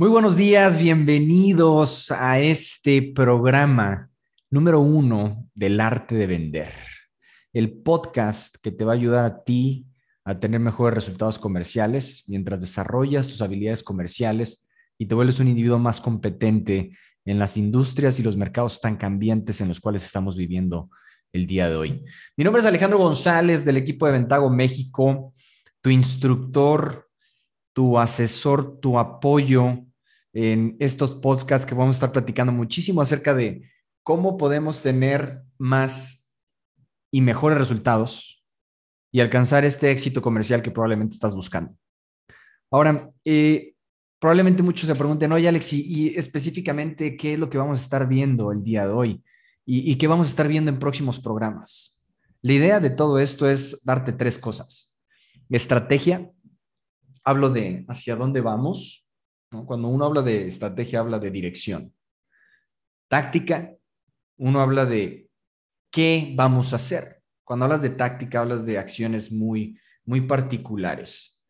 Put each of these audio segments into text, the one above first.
Muy buenos días, bienvenidos a este programa número uno del arte de vender. El podcast que te va a ayudar a ti a tener mejores resultados comerciales mientras desarrollas tus habilidades comerciales y te vuelves un individuo más competente en las industrias y los mercados tan cambiantes en los cuales estamos viviendo el día de hoy. Mi nombre es Alejandro González del equipo de Ventago México, tu instructor, tu asesor, tu apoyo en estos podcasts que vamos a estar platicando muchísimo acerca de cómo podemos tener más y mejores resultados y alcanzar este éxito comercial que probablemente estás buscando. Ahora, eh, probablemente muchos se pregunten, oye Alex, y, específicamente qué es lo que vamos a estar viendo el día de hoy y, y qué vamos a estar viendo en próximos programas. La idea de todo esto es darte tres cosas. Estrategia, hablo de hacia dónde vamos, cuando uno habla de estrategia, habla de dirección. Táctica, uno habla de qué vamos a hacer. Cuando hablas de táctica, hablas de acciones muy, muy particulares.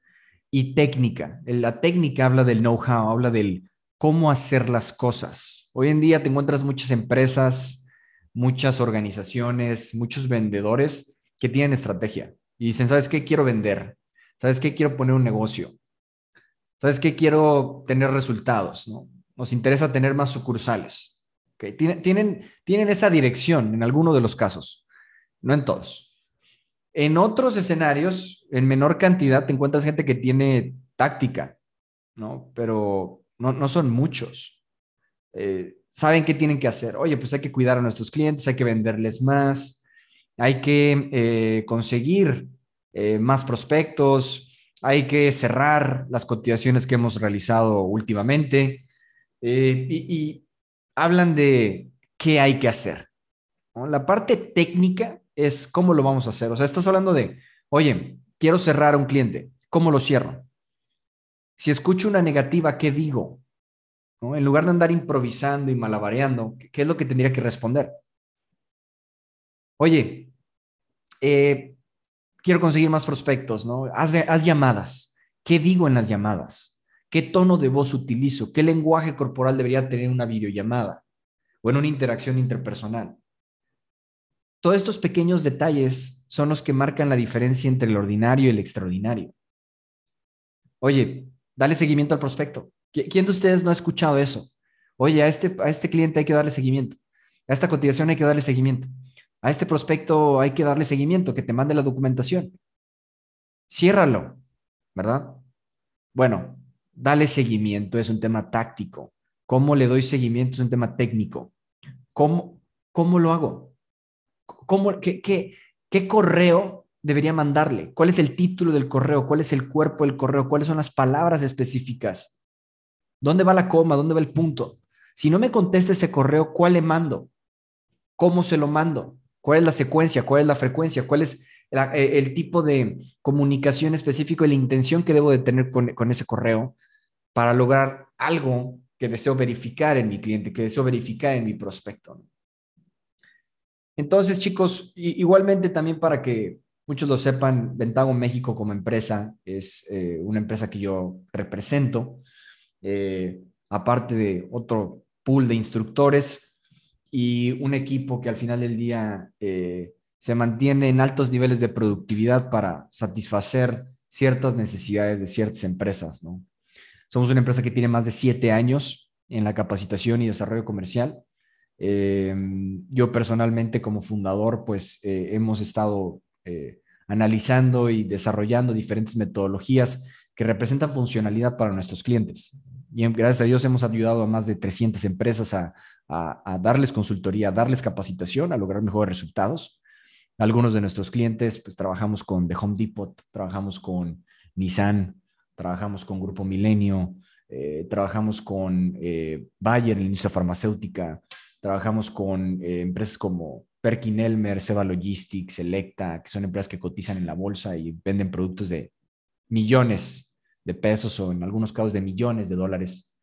Y técnica, la técnica habla del know-how, habla del cómo hacer las cosas. Hoy en día te encuentras muchas empresas, muchas organizaciones, muchos vendedores que tienen estrategia y dicen, ¿sabes qué? Quiero vender. ¿Sabes qué? Quiero poner un negocio. ¿Sabes qué? Quiero tener resultados, ¿no? Nos interesa tener más sucursales. ¿okay? Tienen, tienen esa dirección en alguno de los casos, no en todos. En otros escenarios, en menor cantidad, te encuentras gente que tiene táctica, ¿no? Pero no, son muchos. Eh, saben qué tienen que hacer. Oye, pues hay que cuidar a nuestros clientes, hay que venderles más, hay que eh, conseguir eh, más prospectos, hay que cerrar las cotizaciones que hemos realizado últimamente eh, y, hablan de qué hay que hacer. La parte técnica es cómo lo vamos a hacer. O sea, estás hablando de, oye, quiero cerrar a un cliente, ¿cómo lo cierro? Si escucho una negativa, ¿qué digo? En lugar de andar improvisando y malabareando, ¿qué es lo que tendría que responder? Oye, eh, quiero conseguir más prospectos, ¿no? Haz, llamadas. ¿Qué digo en las llamadas? ¿Qué tono de voz utilizo? ¿Qué lenguaje corporal debería tener una videollamada o en una interacción interpersonal? Todos estos pequeños detalles son los que marcan la diferencia entre el ordinario y el extraordinario. Oye, dale seguimiento al prospecto. ¿Quién de ustedes no ha escuchado eso? Oye, a este, a este cliente hay que darle seguimiento. A esta cotización hay que darle seguimiento. A este prospecto hay que darle seguimiento, que te mande la documentación. Ciérralo, ¿verdad? Bueno, dale seguimiento, es un tema táctico. ¿Cómo le doy seguimiento? Es un tema técnico. ¿Cómo, cómo lo hago? ¿Cómo, qué, qué, ¿Qué correo debería mandarle? ¿Cuál es el título del correo? ¿Cuál es el cuerpo del correo? ¿Cuáles son las palabras específicas? ¿Dónde va la coma? ¿Dónde va el punto? Si no me contesta ese correo, ¿cuál le mando? ¿Cómo se lo mando? ¿Cuál es la secuencia? ¿Cuál es la frecuencia? ¿Cuál es eh, el tipo de comunicación específico y la intención que debo de tener con, ese correo para lograr algo que deseo verificar en mi cliente, que deseo verificar en mi prospecto? Entonces, chicos, igualmente también para que muchos lo sepan, Ventago México como empresa es eh, una empresa que yo represento, eh, aparte de otro pool de instructores y un equipo que al final del día eh, se mantiene en altos niveles de productividad para satisfacer ciertas necesidades de ciertas empresas. ¿no? Somos una empresa que tiene más de siete años en la capacitación y desarrollo comercial. Eh, yo personalmente como fundador, pues eh, hemos estado analizando y desarrollando diferentes metodologías que representan funcionalidad para nuestros clientes. Y gracias a Dios hemos ayudado a más de 300 empresas a, a, darles consultoría, a darles capacitación, a lograr mejores resultados. Algunos de nuestros clientes, pues trabajamos con The Home Depot, trabajamos con Nissan, trabajamos con Grupo Milenio, eh, trabajamos con eh, Bayer la industria farmacéutica, trabajamos con eh, empresas como Perkin Elmer, Seba Logistics, Selecta, que son empresas que cotizan en la bolsa y venden productos de millones de pesos o en algunos casos de millones de dólares.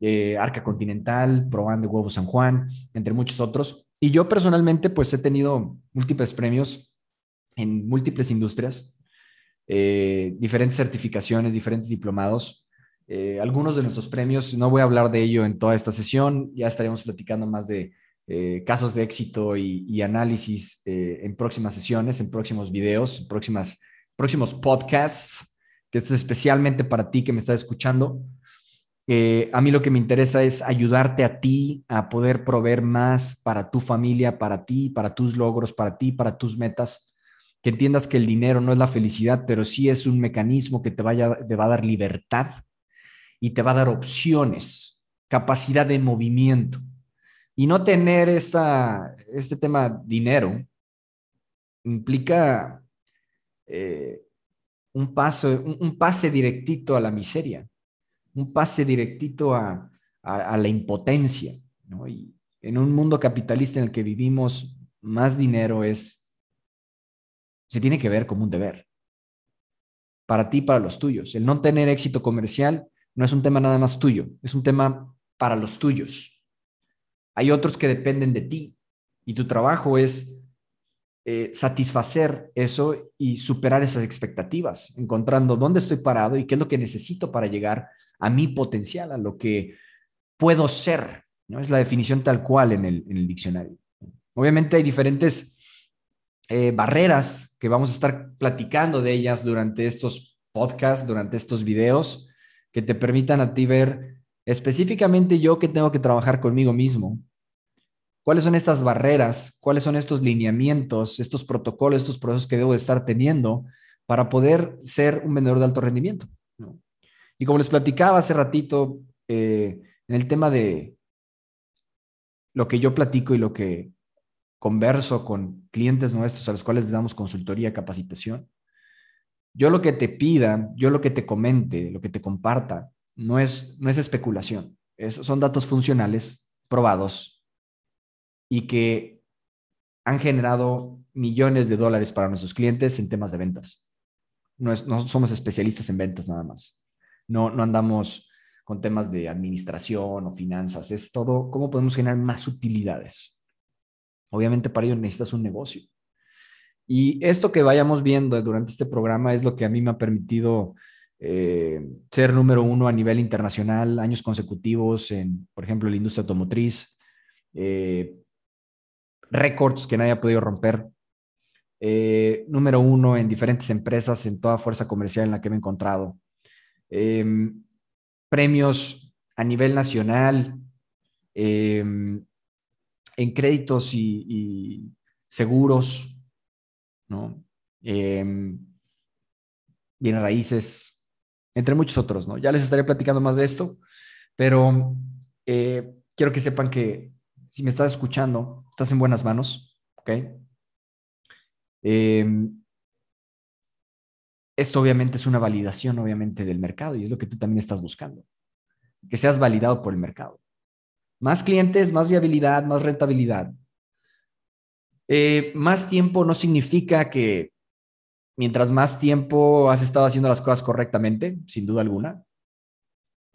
Eh, Arca Continental, Proban de Huevo San Juan, entre muchos otros. Y yo personalmente, pues he tenido múltiples premios en múltiples industrias, eh, diferentes certificaciones, diferentes diplomados. eh, algunos de nuestros premios. No voy a hablar de ello en toda esta sesión, ya estaremos platicando más de eh, casos de éxito y, análisis en próximas sesiones, en próximos videos, en próximas, próximos podcasts, que esto es especialmente para ti que me estás escuchando. A mí lo que me interesa es ayudarte a ti a poder proveer más para tu familia, para ti, para tus logros, para ti, para tus metas. Que entiendas que el dinero no es la felicidad, pero sí es un mecanismo que te va a dar libertad y te va a dar opciones, capacidad de movimiento. Y no tener esta, este tema dinero implica eh, un, paso, un, pase directito a la miseria, un pase directito a, la impotencia. Y en un mundo capitalista en el que vivimos, más dinero es, se tiene que ver como un deber. Para ti, para los tuyos. El no tener éxito comercial no es un tema nada más tuyo, es un tema para los tuyos. Hay otros que dependen de ti y tu trabajo es eh, satisfacer eso y superar esas expectativas, encontrando dónde estoy parado y qué es lo que necesito para llegar a mi potencial, a lo que puedo ser. ¿no? Es la definición tal cual en el, diccionario. Obviamente hay diferentes eh, barreras que vamos a estar platicando de ellas durante estos podcasts, durante estos videos que te permitan a ti ver específicamente yo que tengo que trabajar conmigo mismo. ¿Cuáles son estas barreras? ¿Cuáles son estos lineamientos, estos protocolos, estos procesos que debo de estar teniendo para poder ser un vendedor de alto rendimiento? Y como les platicaba hace ratito, eh, en el tema de lo que yo platico y lo que converso con clientes nuestros a los cuales les damos consultoría, capacitación, yo lo que te pida, yo lo que te comente, lo que te comparta, no es, no es especulación. son datos funcionales, probados, y que han generado millones de dólares para nuestros clientes en temas de ventas. No, no somos especialistas en ventas nada más. No, no andamos con temas de administración o finanzas. Es todo cómo podemos generar más utilidades. Obviamente para ello necesitas un negocio. Y esto que vayamos viendo durante este programa es lo que a mí me ha permitido eh, ser número uno a nivel internacional, años consecutivos en, por ejemplo, la industria automotriz, eh, récords que nadie ha podido romper, eh, número uno en diferentes empresas, en toda fuerza comercial en la que me he encontrado, em, premios a nivel nacional, em, en créditos y seguros, ¿no? Eh, raíces, entre muchos otros, ¿no? Ya les estaré platicando más de esto, pero eh, quiero que sepan que si me estás escuchando, estás en buenas manos, ¿ok? Em, esto obviamente es una validación, obviamente, del mercado y es lo que tú también estás buscando, que seas validado por el mercado. Más clientes, más viabilidad, más rentabilidad, eh, más tiempo no significa que mientras más tiempo has estado haciendo las cosas correctamente, sin duda alguna,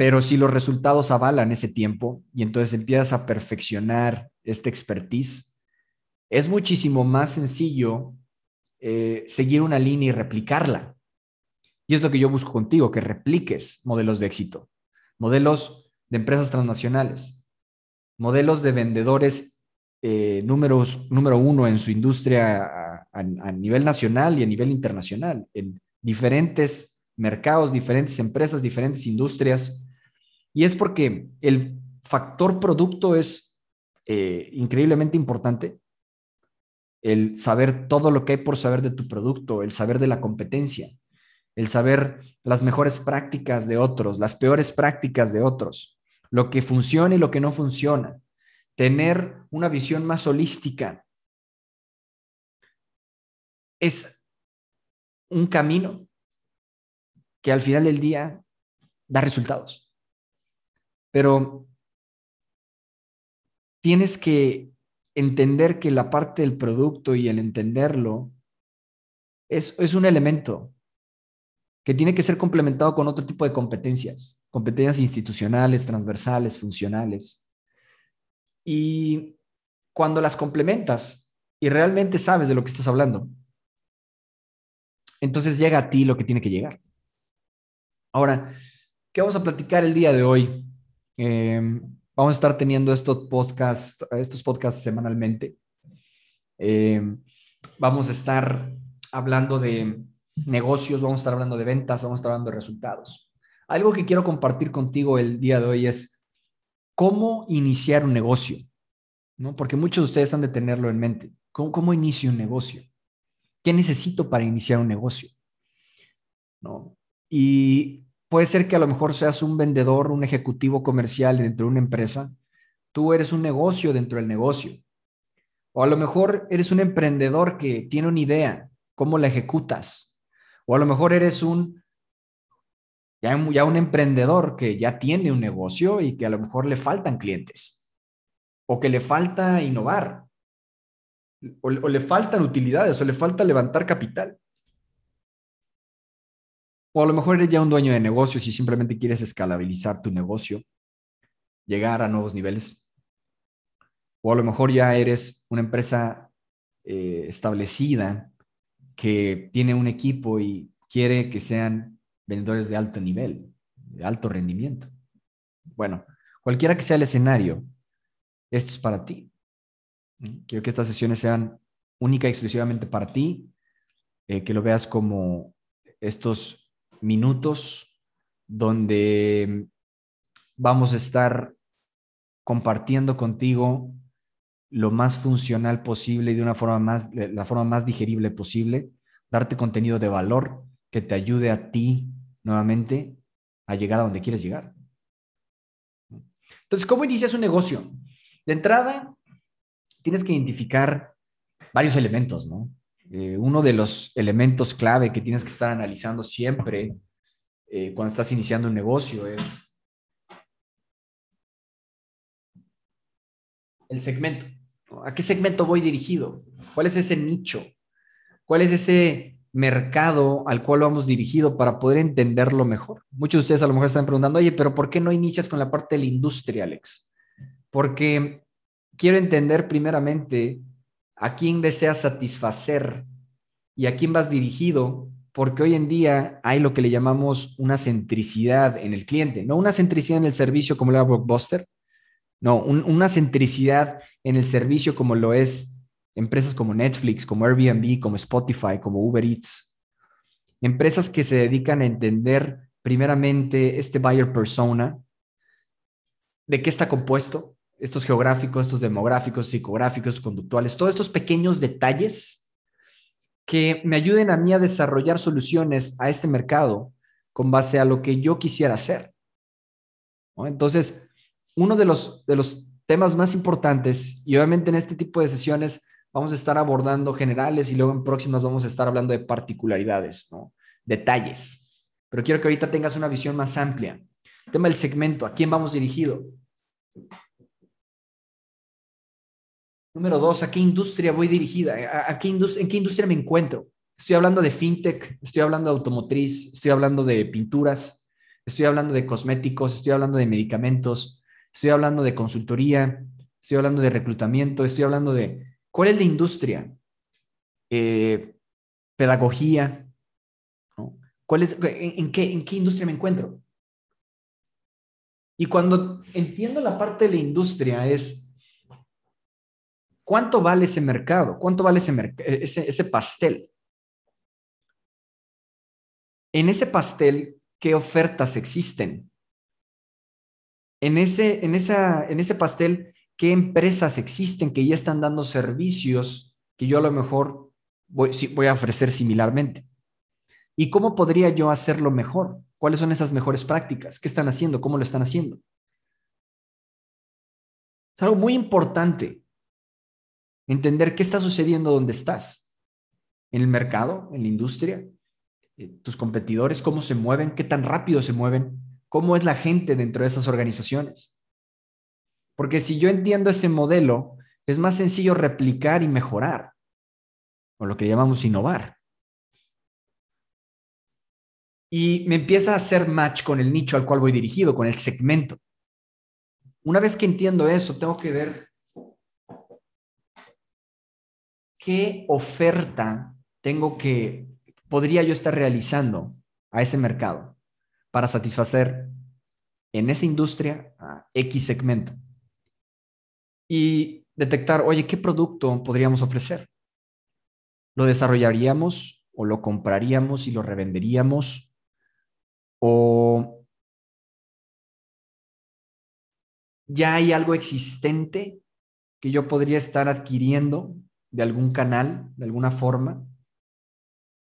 pero si los resultados avalan ese tiempo y entonces empiezas a perfeccionar esta expertise, es muchísimo más sencillo eh, seguir una línea y replicarla. Y es lo que yo busco contigo, que repliques modelos de éxito, modelos de empresas transnacionales, modelos de vendedores eh, número uno en su industria a, nivel nacional y a nivel internacional, en diferentes mercados, diferentes empresas, diferentes industrias. Y es porque el factor producto es eh, increíblemente importante. El saber todo lo que hay por saber de tu producto, el saber de la competencia, el saber las mejores prácticas de otros, las peores prácticas de otros, lo que funciona y lo que no funciona, tener una visión más holística. Es un camino que al final del día da resultados. Pero tienes que entender que la parte del producto y el entenderlo es, es un elemento que tiene que ser complementado con otro tipo de competencias, competencias institucionales, transversales, funcionales. Y cuando las complementas y realmente sabes de lo que estás hablando, entonces llega a ti lo que tiene que llegar. Ahora, ¿Qué vamos a platicar el día de hoy? Eh, vamos a estar teniendo estos podcasts, estos podcasts semanalmente. Eh, vamos a estar hablando de negocios, vamos a estar hablando de ventas, vamos a estar hablando de resultados. Algo que quiero compartir contigo el día de hoy es cómo iniciar un negocio, ¿no? Porque muchos de ustedes han de tenerlo en mente. ¿Cómo, cómo inicio un negocio? ¿Qué necesito para iniciar un negocio? ¿No? Y Puede ser que a lo mejor seas un vendedor, un ejecutivo comercial dentro de una empresa. Tú eres un negocio dentro del negocio. O a lo mejor eres un emprendedor que tiene una idea, ¿cómo la ejecutas? O a lo mejor eres un ya, un emprendedor que ya tiene un negocio y que a lo mejor le faltan clientes. O que le falta innovar. o le faltan utilidades, o le falta levantar capital. O a lo mejor eres ya un dueño de negocios y simplemente quieres escalabilizar tu negocio, llegar a nuevos niveles. O a lo mejor ya eres una empresa eh, establecida que tiene un equipo y quiere que sean vendedores de alto nivel, de alto rendimiento. Bueno, cualquiera que sea el escenario, esto es para ti. Quiero que estas sesiones sean única y exclusivamente para ti, eh, que lo veas como estos minutos donde vamos a estar compartiendo contigo lo más funcional posible y de una forma más, la forma más digerible posible, darte contenido de valor que te ayude a ti nuevamente a llegar a donde quieres llegar. Entonces, ¿cómo inicias un negocio? De entrada, tienes que identificar varios elementos, ¿no? Eh, uno de los elementos clave que tienes que estar analizando siempre eh, cuando estás iniciando un negocio es el segmento. ¿A qué segmento voy dirigido? ¿Cuál es ese nicho? ¿Cuál es ese mercado al cual vamos dirigido para poder entenderlo mejor? Muchos de ustedes a lo mejor están preguntando, oye, pero ¿por qué no inicias con la parte de la industria, Alex? Porque quiero entender primeramente a quién deseas satisfacer y a quién vas dirigido, porque hoy en día hay lo que le llamamos una centricidad en el cliente, no una centricidad en el servicio como lo era Blockbuster, no, una centricidad en el servicio como lo es empresas como Netflix, como Airbnb, como Spotify, como Uber Eats. Empresas que se dedican a entender primeramente este buyer persona, de qué está compuesto, estos geográficos, estos demográficos, psicográficos, conductuales, todos estos pequeños detalles que me ayuden a mí a desarrollar soluciones a este mercado con base a lo que yo quisiera hacer. Entonces, uno de los, de los temas más importantes, y obviamente en este tipo de sesiones vamos a estar abordando generales y luego en próximas vamos a estar hablando de particularidades, ¿no? detalles. Pero quiero que ahorita tengas una visión más amplia. tema del segmento, ¿a quién vamos dirigido? Número dos, ¿a qué industria voy dirigida? ¿A, qué ¿En qué industria me encuentro? Estoy hablando de fintech, estoy hablando de automotriz, estoy hablando de pinturas, estoy hablando de cosméticos, estoy hablando de medicamentos, estoy hablando de consultoría, estoy hablando de reclutamiento, estoy hablando de... ¿Cuál es la industria? Eh, pedagogía. ¿Cuál es, en, qué, ¿En qué industria me encuentro? Y cuando entiendo la parte de la industria es ¿Cuánto vale ese mercado? ¿Cuánto vale ese, ese, pastel? En ese pastel, ¿qué ofertas existen? En ese, en, en ese pastel, ¿qué empresas existen que ya están dando servicios que yo a lo mejor voy, voy a ofrecer similarmente? ¿Y cómo podría yo hacerlo mejor? ¿Cuáles son esas mejores prácticas? ¿Qué están haciendo? ¿Cómo lo están haciendo? Es algo muy importante entender qué está sucediendo donde estás, en el mercado, en la industria, eh, tus competidores, cómo se mueven, qué tan rápido se mueven, cómo es la gente dentro de esas organizaciones. Porque si yo entiendo ese modelo, es más sencillo replicar y mejorar, o lo que llamamos innovar. Y me empieza a hacer match con el nicho al cual voy dirigido, con el segmento. Una vez que entiendo eso, tengo que ver ¿qué oferta tengo que, podría yo estar realizando a ese mercado para satisfacer en esa industria a X segmento y detectar, oye, ¿qué producto podríamos ofrecer? ¿Lo desarrollaríamos o lo compraríamos y lo revenderíamos? ¿O ya hay algo existente que yo podría estar adquiriendo de algún canal, de alguna forma?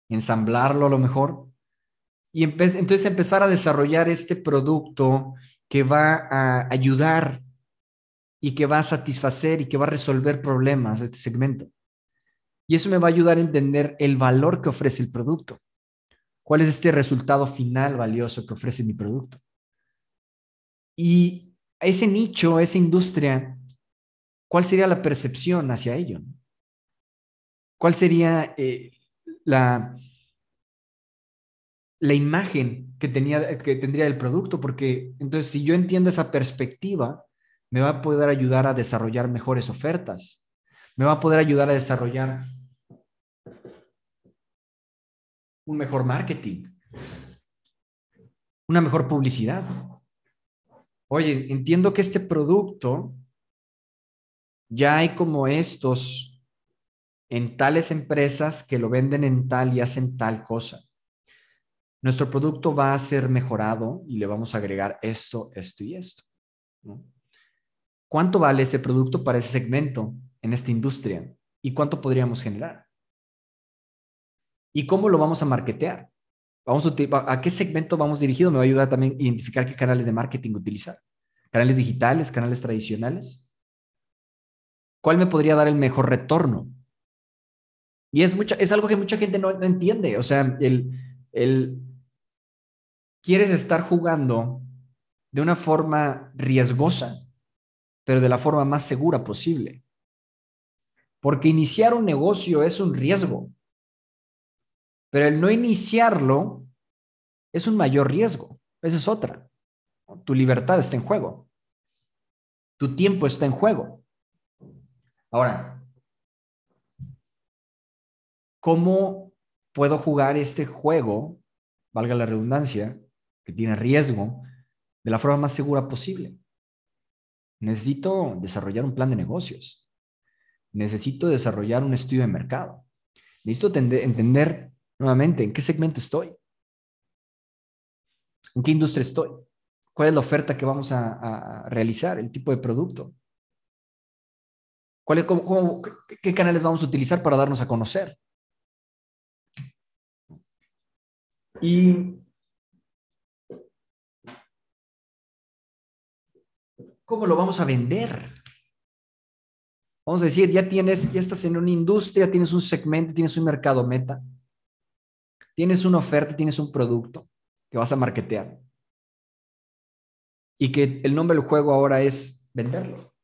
Ensamblarlo a lo mejor. Y entonces empezar a desarrollar este producto que va a ayudar y que va a satisfacer y que va a resolver problemas de este segmento. Y eso me va a ayudar a entender el valor que ofrece el producto. ¿Cuál es este resultado final valioso que ofrece mi producto? Y ese nicho, esa industria, ¿cuál sería la percepción hacia ello? ¿Cuál sería eh, la, la imagen que, tenía, que tendría el producto? Porque entonces, si yo entiendo esa perspectiva, me va a poder ayudar a desarrollar mejores ofertas, me va a poder ayudar a desarrollar un mejor marketing, una mejor publicidad. Oye, entiendo que este producto ya hay como estos en tales empresas que lo venden en tal y hacen tal cosa. Nuestro producto va a ser mejorado y le vamos a agregar esto, esto y esto. ¿Cuánto vale ese producto para ese segmento en esta industria? ¿Y cuánto podríamos generar? ¿Y cómo lo vamos a marketear? Vamos a, ¿A qué segmento vamos dirigido? Me va a ayudar también a identificar qué canales de marketing utilizar. ¿Canales digitales? ¿Canales tradicionales? ¿Cuál me podría dar el mejor retorno? Y es, mucha, es algo que mucha gente no, entiende. O sea, el, el, quieres estar jugando de una forma riesgosa pero de la forma más segura posible. Porque iniciar un negocio es un riesgo, pero el no iniciarlo es un mayor riesgo. Esa es otra. Tu libertad está en juego. Tu tiempo está en juego. Ahora, ¿cómo puedo jugar este juego, valga la redundancia, que tiene riesgo, de la forma más segura posible? Necesito desarrollar un plan de negocios. Necesito desarrollar un estudio de mercado. Necesito entender nuevamente en qué segmento estoy. ¿En qué industria estoy? ¿Cuál es la oferta que vamos a, realizar? ¿El tipo de producto? ¿Cuál ¿Qué canales vamos a utilizar para darnos a conocer? Y ¿Cómo lo vamos a vender? Vamos a decir, ya tienes, ya estás en una industria, tienes un segmento, tienes un mercado meta, tienes una oferta, tienes un producto que vas a marketear. Y que el nombre del juego ahora es venderlo.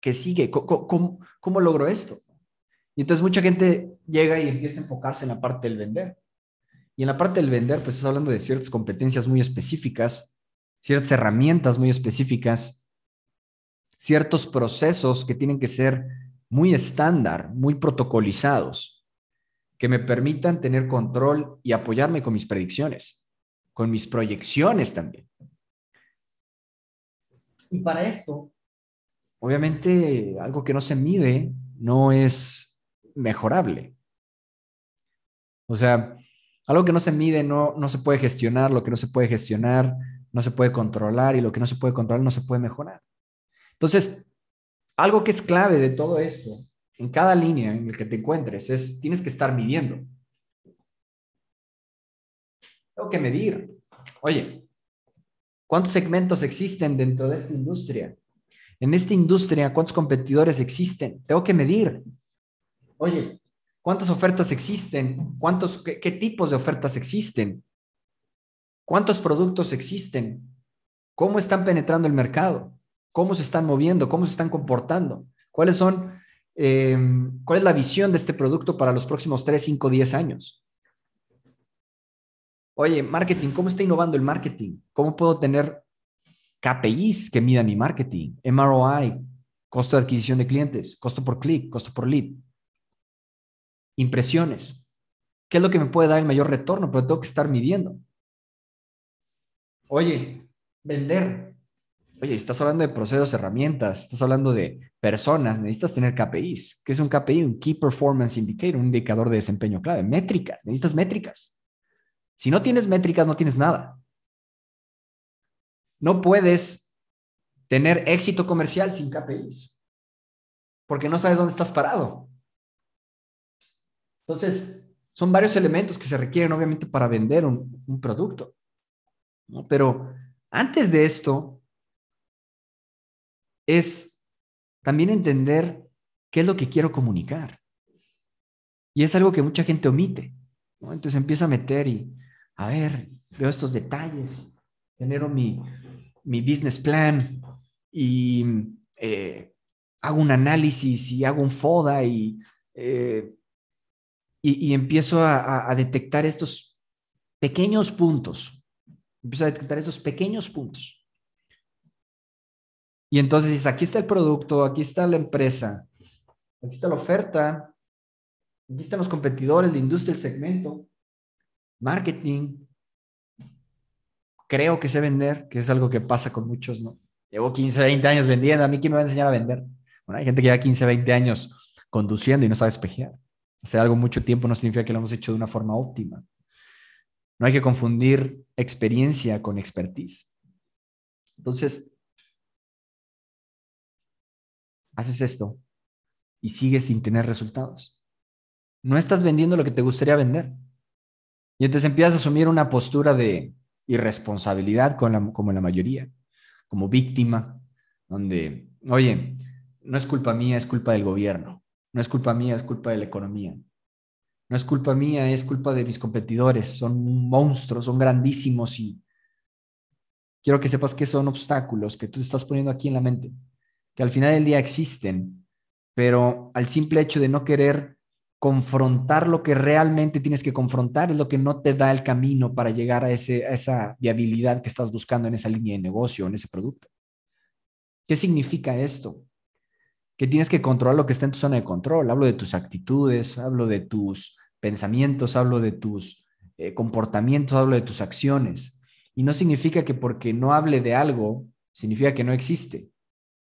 ¿Qué sigue? ¿Cómo, cómo, logro esto? Y entonces mucha gente llega y empieza a enfocarse en la parte del vender. Y en la parte del vender, pues estás hablando de ciertas competencias muy específicas ciertas herramientas muy específicas, ciertos procesos que tienen que ser muy estándar, muy protocolizados, que me permitan tener control y apoyarme con mis predicciones, con mis proyecciones también. Y para esto, obviamente, algo que no se mide no es mejorable. O sea, algo que no se mide no, no se puede gestionar, lo que no se puede gestionar no se puede controlar y lo que no se puede controlar no se puede mejorar. Entonces, algo que es clave de todo esto, en cada línea en la que te encuentres, es tienes que estar midiendo. Tengo que medir. Oye, ¿cuántos segmentos existen dentro de esta industria? En esta industria, ¿cuántos competidores existen? Tengo que medir. Oye, ¿cuántas ofertas existen? ¿Cuántos, qué tipos de ofertas existen? ¿Cuántos productos existen? ¿Cómo están penetrando el mercado? ¿Cómo se están moviendo? ¿Cómo se están comportando? ¿Cuáles son, em, cuál es la visión de este producto para los próximos 3, 5, 10 años? Oye, marketing, ¿cómo está innovando el marketing? ¿Cómo puedo tener KPIs que midan mi marketing? MROI, costo de adquisición de clientes, costo por clic, costo por lead. Impresiones. ¿Qué es lo que me puede dar el mayor retorno? Pero tengo que estar midiendo. Oye, vender. Oye, estás hablando de procesos, herramientas, estás hablando de personas, necesitas tener KPIs. ¿Qué es un KPI? Un Key Performance Indicator, un indicador de desempeño clave. Métricas, necesitas métricas. Si no tienes métricas, no tienes nada. No puedes tener éxito comercial sin KPIs, porque no sabes dónde estás parado. Entonces, son varios elementos que se requieren, obviamente, para vender un, producto. Pero antes de esto, es también entender qué es lo que quiero comunicar. Y es algo que mucha gente omite. Entonces empieza a meter y, a ver, veo estos detalles, genero mi, mi business plan y eh, hago un análisis y hago un FODA y, eh, y, empiezo a, detectar estos pequeños puntos. Empiezo a detectar estos pequeños puntos. Y entonces dices, aquí está el producto, aquí está la empresa, aquí está la oferta, aquí están los competidores, la industria, el segmento, marketing, creo que sé vender, que es algo que pasa con muchos, ¿no? Llevo 15, 20 años vendiendo, ¿a mí quién me va a enseñar a vender? Bueno, hay gente que lleva 15, 20 años conduciendo y no sabe espejear. Hacer algo mucho tiempo no significa que lo hemos hecho de una forma óptima. No hay que confundir experiencia con expertise. Entonces, haces esto y sigues sin tener resultados. No estás vendiendo lo que te gustaría vender. Y entonces empiezas a asumir una postura de irresponsabilidad como la mayoría, como víctima, donde, oye, no es culpa mía, es culpa del gobierno, no es culpa mía, es culpa de la economía, no es culpa mía, es culpa de mis competidores, son monstruos, son grandísimos y quiero que sepas que son obstáculos que tú te estás poniendo aquí en la mente, que al final del día existen, pero al simple hecho de no querer confrontar lo que realmente tienes que confrontar es lo que no te da el camino para llegar a, ese, esa viabilidad que estás buscando en esa línea de negocio, en ese producto. ¿Qué significa esto? Que tienes que controlar lo que está en tu zona de control. Hablo de tus actitudes, hablo de tus pensamientos, hablo de tus eh, comportamientos, hablo de tus acciones. Y no significa que porque no hable de algo, significa que no existe.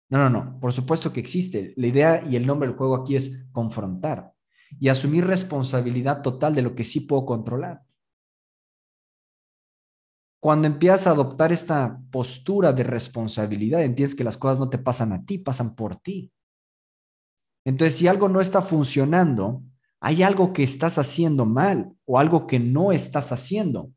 No, no, no. Por supuesto que existe. La idea y el nombre del juego aquí es confrontar y asumir responsabilidad total de lo que sí puedo controlar. Cuando empiezas a adoptar esta postura de responsabilidad, entiendes que las cosas no te pasan a ti, pasan por ti. Entonces, si algo no está funcionando, hay algo que estás haciendo mal o algo que no estás haciendo.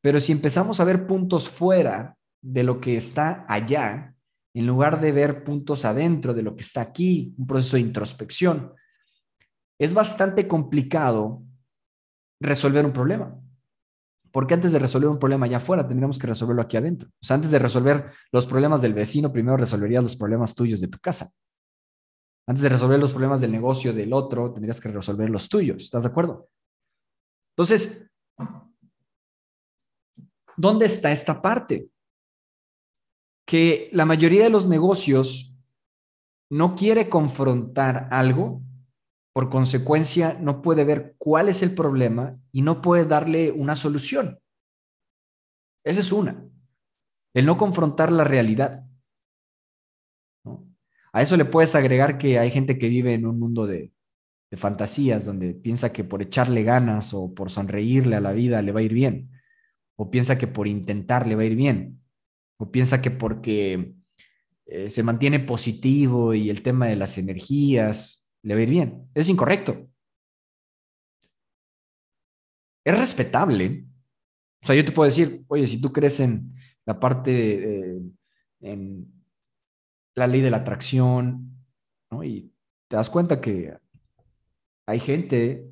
Pero si empezamos a ver puntos fuera de lo que está allá, en lugar de ver puntos adentro de lo que está aquí, un proceso de introspección, es bastante complicado resolver un problema. Porque antes de resolver un problema allá afuera, tendríamos que resolverlo aquí adentro. O sea, antes de resolver los problemas del vecino, primero resolverías los problemas tuyos de tu casa. Antes de resolver los problemas del negocio del otro, tendrías que resolver los tuyos. ¿Estás de acuerdo? Entonces, ¿dónde está esta parte? Que la mayoría de los negocios no quiere confrontar algo por consecuencia, no puede ver cuál es el problema y no puede darle una solución. Esa es una. El no confrontar la realidad. A eso le puedes agregar que hay gente que vive en un mundo de, fantasías, donde piensa que por echarle ganas o por sonreírle a la vida le va a ir bien, o piensa que por intentar le va a ir bien, o piensa que porque eh, se mantiene positivo y el tema de las energías le va a ir bien. Es incorrecto. Es respetable. O sea, yo te puedo decir, oye, si tú crees en la parte, en la ley de la atracción, ¿no? Y te das cuenta que hay gente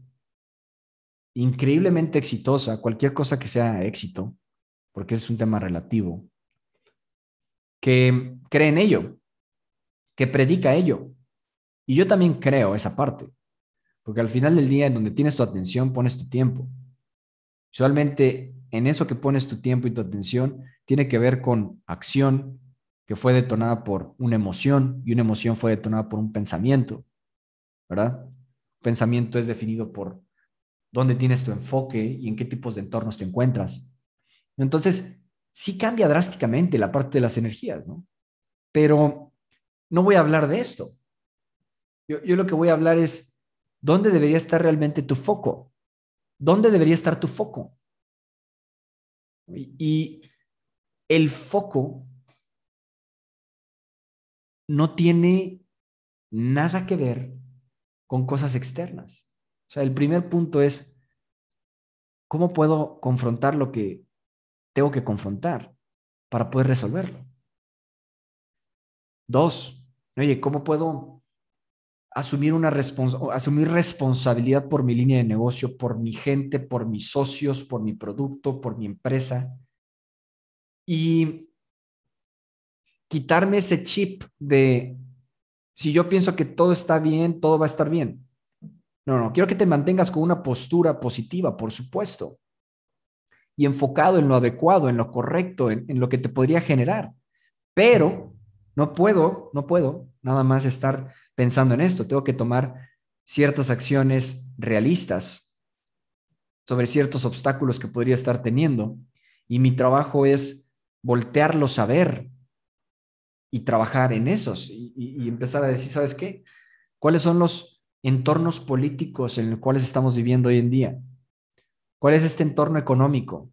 increíblemente exitosa, cualquier cosa que sea éxito, porque es un tema relativo, que cree en ello, que predica ello, y yo también creo esa parte, porque al final del día, en donde tienes tu atención, pones tu tiempo. Usualmente, en eso que pones tu tiempo y tu atención, tiene que ver con acción que fue detonada por una emoción y una emoción fue detonada por un pensamiento, ¿verdad? Pensamiento es definido por dónde tienes tu enfoque y en qué tipos de entornos te encuentras. Entonces, sí cambia drásticamente la parte de las energías, ¿no? Pero no voy a hablar de esto. Yo lo que voy a hablar es, ¿dónde debería estar realmente tu foco? ¿Dónde debería estar tu foco? Y el foco no tiene nada que ver con cosas externas. O sea, el primer punto es, ¿cómo puedo confrontar lo que tengo que confrontar para poder resolverlo? Dos, oye, ¿cómo puedo asumir una asumir responsabilidad por mi línea de negocio, por mi gente, por mis socios, por mi producto, por mi empresa? Y quitarme ese chip de si yo pienso que todo está bien, todo va a estar bien. No, no, quiero que te mantengas con una postura positiva, por supuesto, y enfocado en lo adecuado, en lo correcto, en, lo que te podría generar. Pero no puedo, no puedo nada más estar pensando en esto. Tengo que tomar ciertas acciones realistas sobre ciertos obstáculos que podría estar teniendo. Y mi trabajo es voltearlos a ver y trabajar en esos y, empezar a decir, ¿sabes qué? ¿Cuáles son los entornos políticos en los cuales estamos viviendo hoy en día? ¿Cuál es este entorno económico?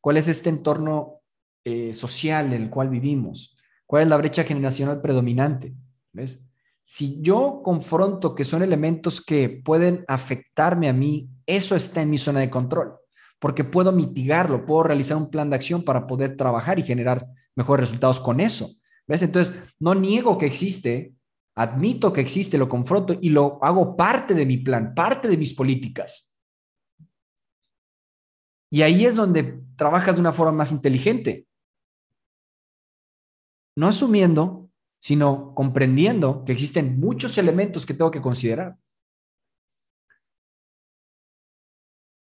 ¿Cuál es este entorno eh, social en el cual vivimos? ¿Cuál es la brecha generacional predominante? ¿Ves? Si yo confronto que son elementos que pueden afectarme a mí, eso está en mi zona de control, porque puedo mitigarlo, puedo realizar un plan de acción para poder trabajar y generar mejores resultados con eso. ¿Ves? Entonces, no niego que existe admito que existe, lo confronto y lo hago parte de mi plan, parte de mis políticas. Y ahí es donde trabajas de una forma más inteligente. No asumiendo, sino comprendiendo que existen muchos elementos que tengo que considerar.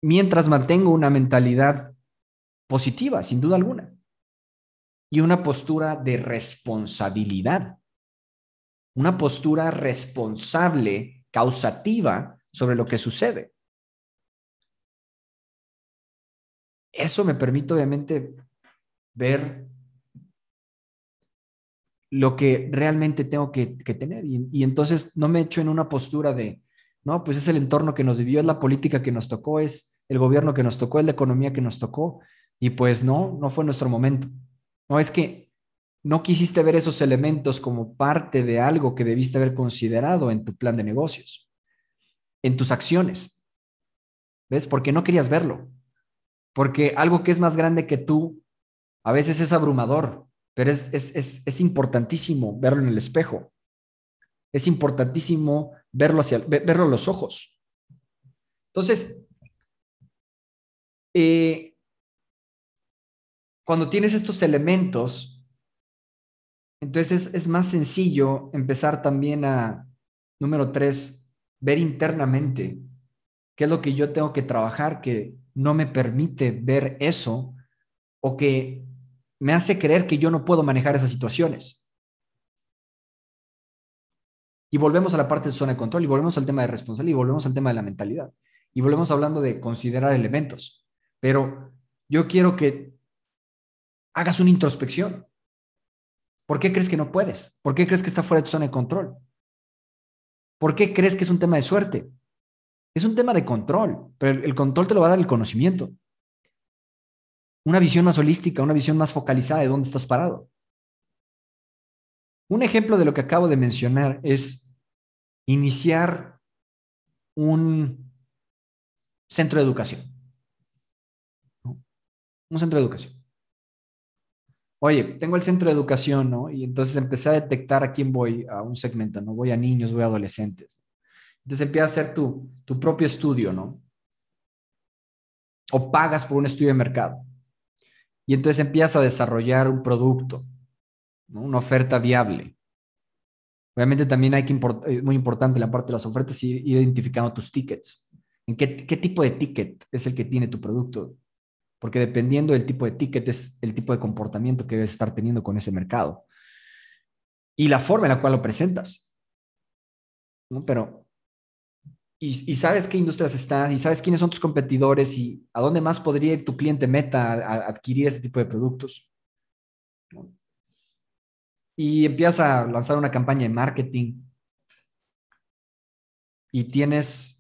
Mientras mantengo una mentalidad positiva, sin duda alguna, y una postura de responsabilidad una postura responsable, causativa sobre lo que sucede. Eso me permite obviamente ver lo que realmente tengo que, tener y, entonces no me echo en una postura de, no, pues es el entorno que nos vivió, es la política que nos tocó, es el gobierno que nos tocó, es la economía que nos tocó y pues no, no fue nuestro momento. No, es que no quisiste ver esos elementos como parte de algo que debiste haber considerado en tu plan de negocios, en tus acciones. ¿Ves? Porque no querías verlo. Porque algo que es más grande que tú a veces es abrumador, pero es, es, importantísimo verlo en el espejo. Es importantísimo verlo, hacia, verlo a los ojos. Entonces, eh, cuando tienes estos elementos, entonces es, más sencillo empezar también a, número tres, ver internamente qué es lo que yo tengo que trabajar que no me permite ver eso o que me hace creer que yo no puedo manejar esas situaciones. Y volvemos a la parte de zona de control y volvemos al tema de responsabilidad y volvemos al tema de la mentalidad y volvemos hablando de considerar elementos. Pero yo quiero que hagas una introspección. ¿Por qué crees que no puedes? ¿Por qué crees que está fuera de tu zona de control? ¿Por qué crees que es un tema de suerte? Es un tema de control, pero el control te lo va a dar el conocimiento. Una visión más holística, una visión más focalizada de dónde estás parado. Un ejemplo de lo que acabo de mencionar es iniciar un centro de educación. Un centro de educación oye, tengo el centro de educación, ¿no? Y entonces empecé a detectar a quién voy, a un segmento, ¿no? Voy a niños, voy a adolescentes. Entonces empiezas a hacer tu, tu propio estudio, ¿no? O pagas por un estudio de mercado. Y entonces empiezas a desarrollar un producto, una oferta viable. Obviamente también hay que, es muy importante la parte de las ofertas, ir, ir identificando tus tickets. ¿En qué, qué tipo de ticket es el que tiene tu producto? Porque dependiendo del tipo de ticket es el tipo de comportamiento que debes estar teniendo con ese mercado y la forma en la cual lo presentas. Pero y, sabes qué industrias estás y sabes quiénes son tus competidores y a dónde más podría ir tu cliente meta a, adquirir ese tipo de productos. Y empiezas a lanzar una campaña de marketing y tienes,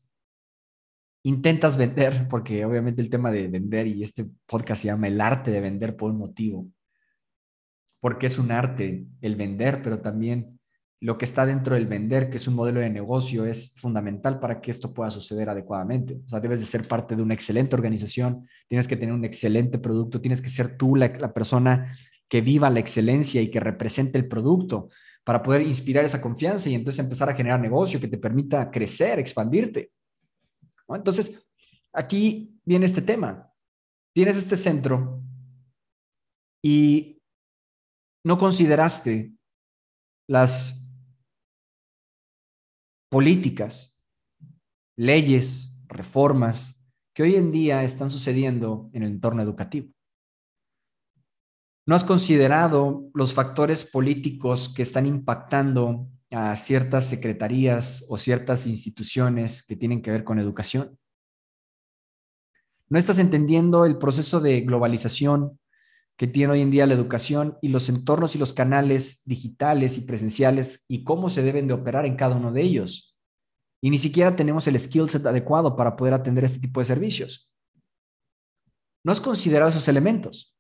intentas vender, porque obviamente el tema de vender y este podcast se llama el arte de vender por un motivo, porque es un arte el vender, pero también lo que está dentro del vender, que es un modelo de negocio, es fundamental para que esto pueda suceder adecuadamente. O sea, debes de ser parte de una excelente organización, tienes que tener un excelente producto, tienes que ser tú la, persona que viva la excelencia y que represente el producto para poder inspirar esa confianza y entonces empezar a generar negocio que te permita crecer, expandirte. Entonces, aquí viene este tema. Tienes este centro y no consideraste las políticas, leyes, reformas que hoy en día están sucediendo en el entorno educativo. ¿No has considerado los factores políticos que están impactando a ciertas secretarías o ciertas instituciones que tienen que ver con educación? ¿No estás entendiendo el proceso de globalización que tiene hoy en día la educación y los entornos y los canales digitales y presenciales y cómo se deben de operar en cada uno de ellos. Y ni siquiera tenemos el skill set adecuado para poder atender este tipo de servicios. No has considerado esos elementos.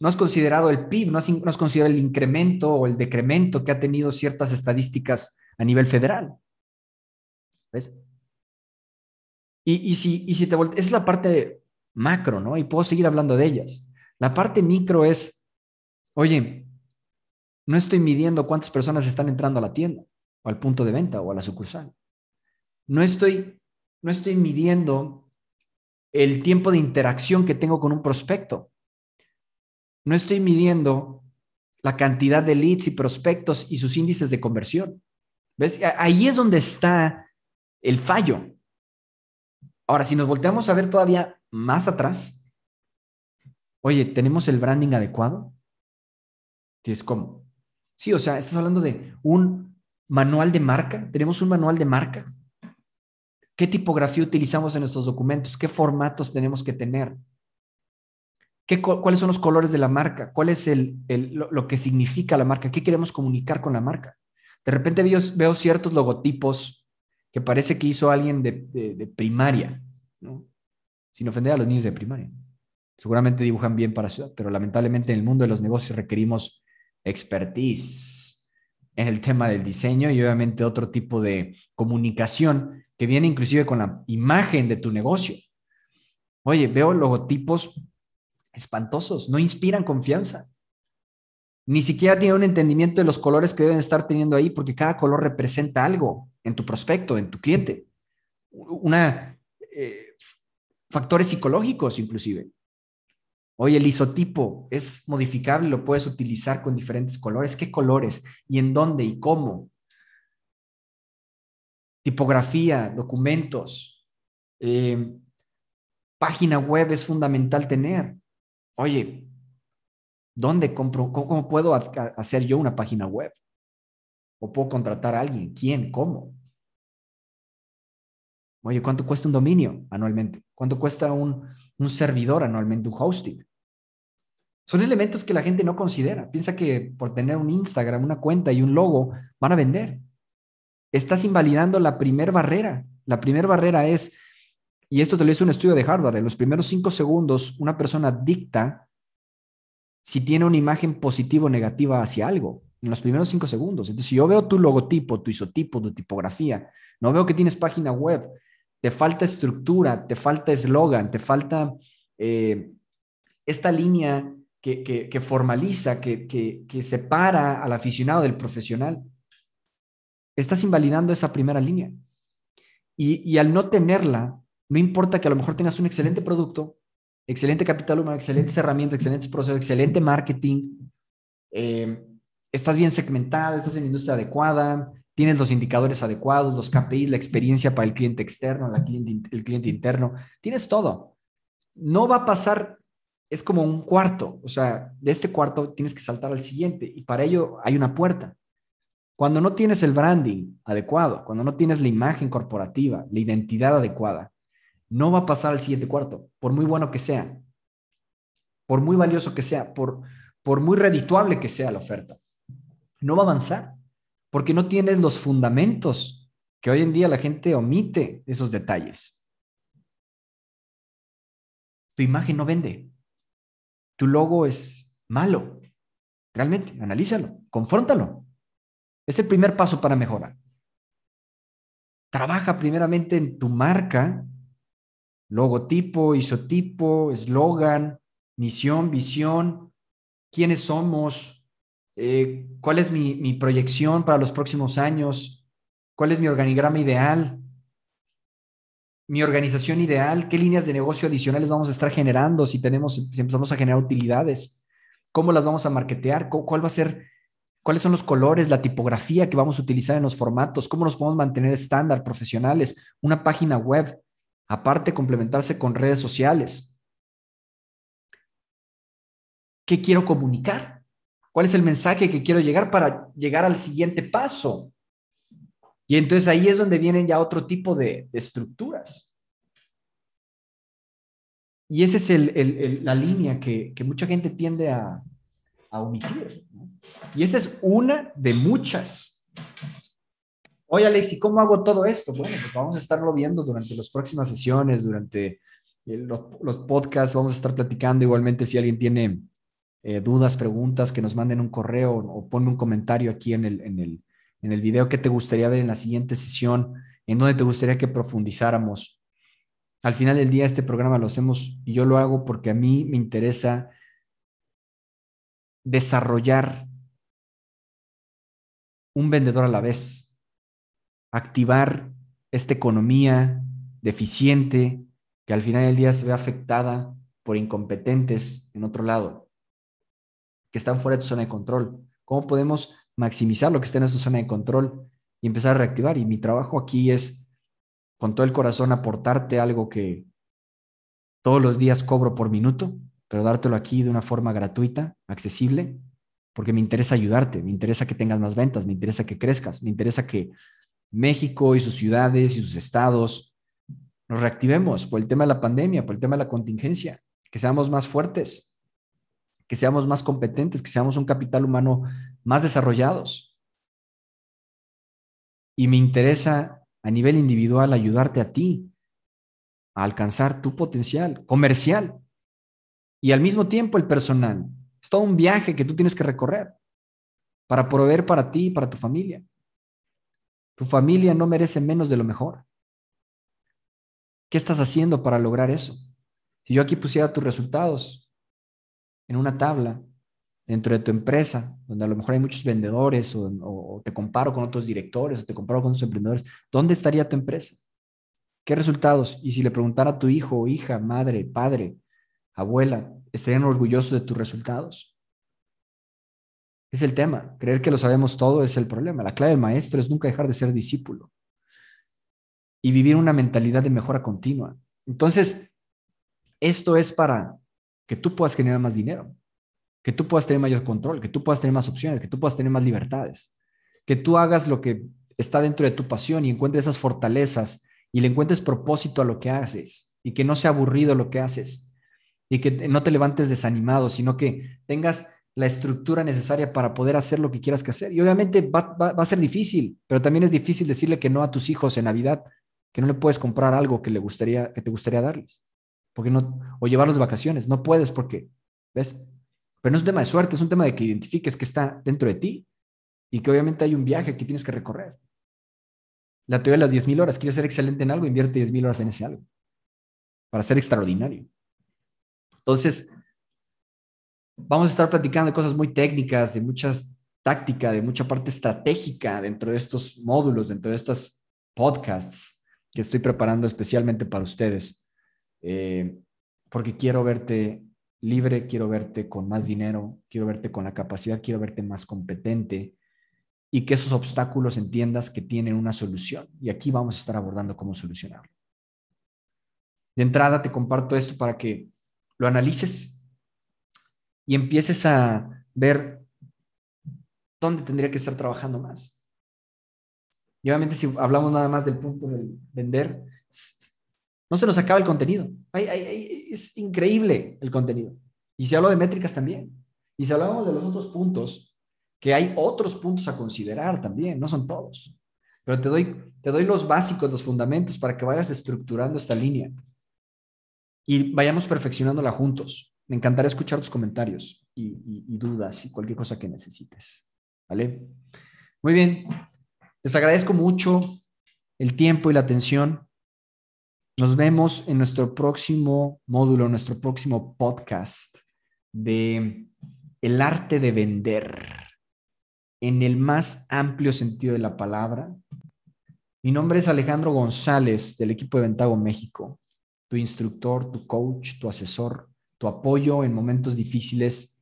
No has considerado el PIB, no has, considerado el incremento o el decremento que ha tenido ciertas estadísticas a nivel federal. ¿Ves? Y, si, te es la parte macro, ¿no? Y puedo seguir hablando de ellas. La parte micro es, oye, no estoy midiendo cuántas personas están entrando a la tienda o al punto de venta o a la sucursal. No estoy, no estoy midiendo el tiempo de interacción que tengo con un prospecto. No estoy midiendo la cantidad de leads y prospectos y sus índices de conversión. ¿Ves? Ahí es donde está el fallo. Ahora, si nos volteamos a ver todavía más atrás, Oye, ¿tenemos el branding adecuado? ¿Tienes cómo? Sí, o sea, estás hablando de un manual de marca. ¿Tenemos un manual de marca? ¿Qué tipografía utilizamos en nuestros documentos? ¿Qué formatos tenemos que tener? ¿Qué, ¿Cuáles son los colores de la marca? ¿Cuál es el, lo, que significa la marca? ¿Qué queremos comunicar con la marca? De repente veo, veo ciertos logotipos que parece que hizo alguien de, de primaria, ¿no? sin ofender a los niños de primaria seguramente dibujan bien para ciudad, pero lamentablemente en el mundo de los negocios requerimos expertise en el tema del diseño y obviamente otro tipo de comunicación que viene inclusive con la imagen de tu negocio. Oye, veo logotipos espantosos, no inspiran confianza. Ni siquiera tiene un entendimiento de los colores que deben estar teniendo ahí porque cada color representa algo en tu prospecto, en tu cliente. Una eh, factores psicológicos inclusive. Oye, el isotipo es modificable, lo puedes utilizar con diferentes colores. ¿Qué colores? ¿Y en dónde? ¿Y cómo? Tipografía, documentos, eh, página web es fundamental tener. Oye, ¿dónde compro? ¿Cómo, puedo hacer yo una página web? ¿O puedo contratar a alguien? ¿Quién? ¿Cómo? Oye, ¿cuánto cuesta un dominio anualmente? ¿Cuánto cuesta un, servidor anualmente, un hosting? Son elementos que la gente no considera. Piensa que por tener un Instagram, una cuenta y un logo van a vender. Estás invalidando la primera barrera. La primera barrera es, y esto te lo hizo un estudio de Harvard, en los primeros cinco segundos una persona dicta si tiene una imagen positiva o negativa hacia algo. En los primeros cinco segundos. Entonces, si yo veo tu logotipo, tu isotipo, tu tipografía, no veo que tienes página web, te falta estructura, te falta eslogan, te falta eh, esta línea que, formaliza, que, separa al aficionado del profesional, estás invalidando esa primera línea. Y, al no tenerla, no importa que a lo mejor tengas un excelente producto, excelente capital humano, excelentes herramientas, excelentes procesos, excelente marketing, eh, estás bien segmentado, estás en la industria adecuada, tienes los indicadores adecuados, los KPI, la experiencia para el cliente externo, la cliente, el cliente interno, tienes todo. No va a pasar es como un cuarto, o sea, de este cuarto tienes que saltar al siguiente y para ello hay una puerta. Cuando no tienes el branding adecuado, cuando no tienes la imagen corporativa, la identidad adecuada, no va a pasar al siguiente cuarto, por muy bueno que sea, por muy valioso que sea, por, por muy redituable que sea la oferta. No va a avanzar, porque no tienes los fundamentos que hoy en día la gente omite esos detalles. Tu imagen no vende. Tu logo es malo. Realmente, analízalo, confróntalo. Es el primer paso para mejorar. Trabaja primeramente en tu marca, logotipo, isotipo, eslogan, misión, visión, quiénes somos, eh, cuál es mi, mi proyección para los próximos años, cuál es mi organigrama ideal, mi organización ideal, qué líneas de negocio adicionales vamos a estar generando si tenemos, si empezamos a generar utilidades, cómo las vamos a marketear, cuál va a ser cuáles son los colores, la tipografía que vamos a utilizar en los formatos, cómo nos podemos mantener estándar, profesionales, una página web, aparte complementarse con redes sociales. ¿Qué quiero comunicar? ¿Cuál es el mensaje que quiero llegar para llegar al siguiente paso? Y entonces ahí es donde vienen ya otro tipo de, estructuras. Y esa es la línea que, mucha gente tiende a, a omitir. Y esa es una de muchas. Oye, Alex, ¿y cómo hago todo esto? Bueno, pues vamos a estarlo viendo durante las próximas sesiones, durante los, podcasts, vamos a estar platicando. Igualmente, si alguien tiene eh, dudas, preguntas, que nos manden un correo o ponme un comentario aquí en el, en, el, en el video que te gustaría ver en la siguiente sesión, en donde te gustaría que profundizáramos. Al final del día, este programa lo hacemos y yo lo hago porque a mí me interesa desarrollar un vendedor a la vez, activar esta economía deficiente que al final del día se ve afectada por incompetentes en otro lado, que están fuera de tu zona de control. ¿Cómo podemos maximizar lo que está en esa zona de control y empezar a reactivar? Y mi trabajo aquí es, con todo el corazón, aportarte algo que todos los días cobro por minuto, pero dártelo aquí de una forma gratuita, accesible, porque me interesa ayudarte, me interesa que tengas más ventas, me interesa que crezcas, me interesa que México y sus ciudades y sus estados nos reactivemos por el tema de la pandemia, por el tema de la contingencia, que seamos más fuertes, que seamos más competentes, que seamos un capital humano más desarrollados. Y me interesa a nivel individual ayudarte a ti a alcanzar tu potencial comercial, y al mismo tiempo el personal. Es todo un viaje que tú tienes que recorrer para proveer para ti y para tu familia. Tu familia no merece menos de lo mejor. ¿Qué estás haciendo para lograr eso? Si yo aquí pusiera tus resultados en una tabla dentro de tu empresa, donde a lo mejor hay muchos vendedores o, te comparo con otros directores o te comparo con otros emprendedores, ¿dónde estaría tu empresa? ¿Qué resultados? Y si le preguntara a tu hijo hija, madre, padre, abuela, estarían orgullosos de tus resultados. Es el tema. Creer que lo sabemos todo es el problema. La clave del maestro es nunca dejar de ser discípulo y vivir una mentalidad de mejora continua. Entonces, esto es para que tú puedas generar más dinero, que tú puedas tener mayor control, que tú puedas tener más opciones, que tú puedas tener más libertades, que tú hagas lo que está dentro de tu pasión y encuentres esas fortalezas y le encuentres propósito a lo que haces y que no sea aburrido lo que haces y que no te levantes desanimado, sino que tengas la estructura necesaria para poder hacer lo que quieras que hacer. Y obviamente va, a ser difícil, pero también es difícil decirle que no a tus hijos en Navidad, que no le puedes comprar algo que le gustaría, que te gustaría darles, porque no, o llevarlos de vacaciones, no puedes porque, ¿ves? Pero no es un tema de suerte, es un tema de que identifiques que está dentro de ti y que obviamente hay un viaje que tienes que recorrer. La teoría de las 10.000 horas, quieres ser excelente en algo, invierte 10.000 horas en ese algo, para ser extraordinario. Entonces, vamos a estar platicando de cosas muy técnicas, de muchas táctica, de mucha parte estratégica dentro de estos módulos, dentro de estos podcasts que estoy preparando especialmente para ustedes, eh, porque quiero verte libre, quiero verte con más dinero, quiero verte con la capacidad, quiero verte más competente y que esos obstáculos entiendas que tienen una solución. Y aquí vamos a estar abordando cómo solucionarlo. De entrada te comparto esto para que lo analices y empieces a ver dónde tendría que estar trabajando más. Y obviamente si hablamos nada más del punto del vender, no se nos acaba el contenido. es increíble el contenido. Y si hablo de métricas también. Y si hablamos de los otros puntos, que hay otros puntos a considerar también, no son todos. Pero te doy, te doy los básicos, los fundamentos para que vayas estructurando esta línea y vayamos perfeccionándola juntos. Me encantaría escuchar tus comentarios y, y dudas y cualquier cosa que necesites. ¿Vale? Muy bien. Les agradezco mucho el tiempo y la atención. Nos vemos en nuestro próximo módulo, nuestro próximo podcast de el arte de vender en el más amplio sentido de la palabra. Mi nombre es Alejandro González del equipo de Ventago México, tu instructor, tu coach, tu asesor, tu apoyo en momentos difíciles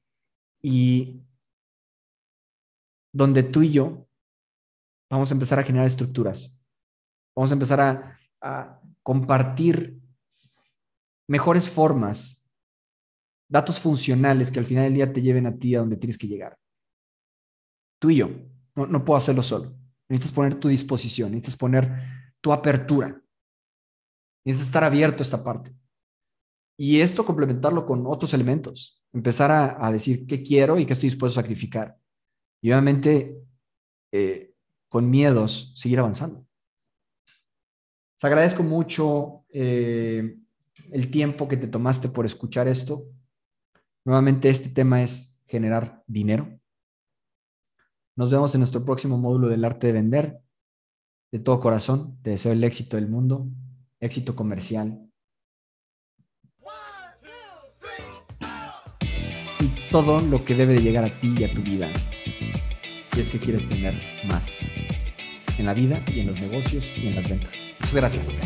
y donde tú y yo vamos a empezar a generar estructuras. Vamos a empezar a, compartir mejores formas, datos funcionales que al final del día te lleven a ti a donde tienes que llegar. Tú y yo, no, puedo hacerlo solo. Necesitas poner tu disposición, necesitas poner tu apertura. Necesitas estar abierto a esta parte. Y esto complementarlo con otros elementos. Empezar a, decir qué quiero y qué estoy dispuesto a sacrificar. Y obviamente, eh, con miedos, seguir avanzando. Te agradezco mucho eh, el tiempo que te tomaste por escuchar esto. Nuevamente, este tema es generar dinero. Nos vemos en nuestro próximo módulo del arte de vender. De todo corazón, te deseo el éxito del mundo, éxito comercial. Y todo lo que debe de llegar a ti y a tu vida. Si es que quieres tener más en la vida y en los negocios y en las ventas. Muchas gracias.